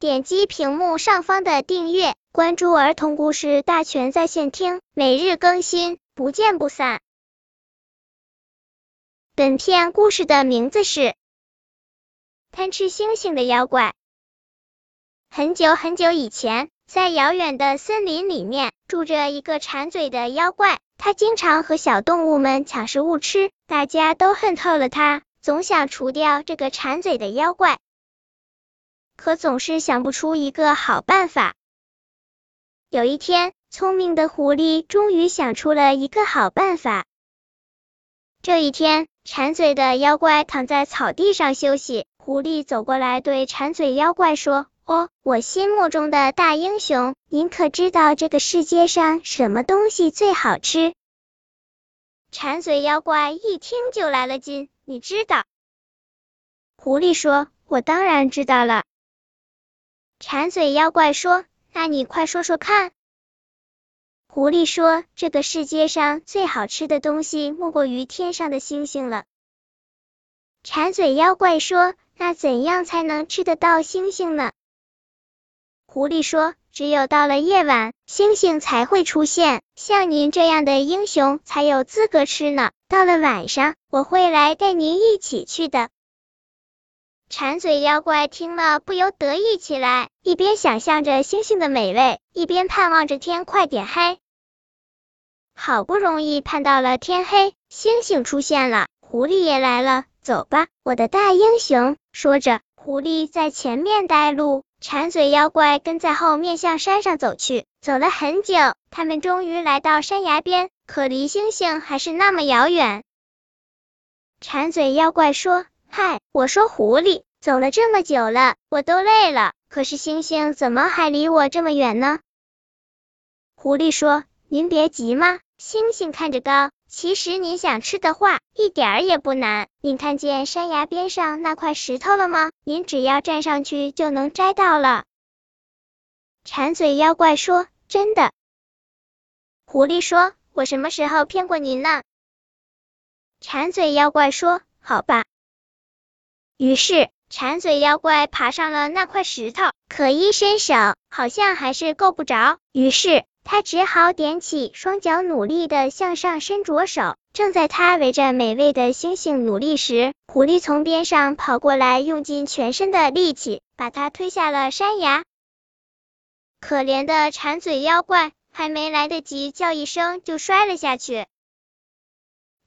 点击屏幕上方的订阅，关注儿童故事大全在线听，每日更新，不见不散。本片故事的名字是《贪吃星星的妖怪》。很久很久以前，在遥远的森林里面，住着一个馋嘴的妖怪，他经常和小动物们抢食物吃，大家都恨透了他。总想除掉这个馋嘴的妖怪，可总是想不出一个好办法。有一天，聪明的狐狸终于想出了一个好办法。这一天，馋嘴的妖怪躺在草地上休息，狐狸走过来对馋嘴妖怪说：“哦，我心目中的大英雄，您可知道这个世界上什么东西最好吃？”馋嘴妖怪一听就来了劲。你知道？狐狸说：“我当然知道了。”馋嘴妖怪说：“那你快说说看。”狐狸说：“这个世界上最好吃的东西莫过于天上的星星了。”馋嘴妖怪说：“那怎样才能吃得到星星呢？”狐狸说：“只有到了夜晚，星星才会出现，像您这样的英雄才有资格吃呢。”到了晚上，我会来带您一起去的。馋嘴妖怪听了，不由得意起来，一边想象着星星的美味，一边盼望着天快点黑。好不容易盼到了天黑，星星出现了，狐狸也来了。走吧，我的大英雄！说着，狐狸在前面带路，馋嘴妖怪跟在后面向山上走去。走了很久，他们终于来到山崖边。可离星星还是那么遥远。馋嘴妖怪说：“嗨，我说狐狸，走了这么久了，我都累了，可是星星怎么还离我这么远呢？”狐狸说：“您别急嘛，星星看着高，其实您想吃的话，一点儿也不难。您看见山崖边上那块石头了吗？您只要站上去就能摘到了。”馋嘴妖怪说：“真的。”狐狸说。我什么时候骗过您呢？馋嘴妖怪说：“好吧。”于是，馋嘴妖怪爬上了那块石头，可一伸手，好像还是够不着。于是，他只好踮起双脚，努力的向上伸着手。正在他围着美味的星星努力时，狐狸从边上跑过来，用尽全身的力气，把他推下了山崖。可怜的馋嘴妖怪。还没来得及叫一声，就摔了下去。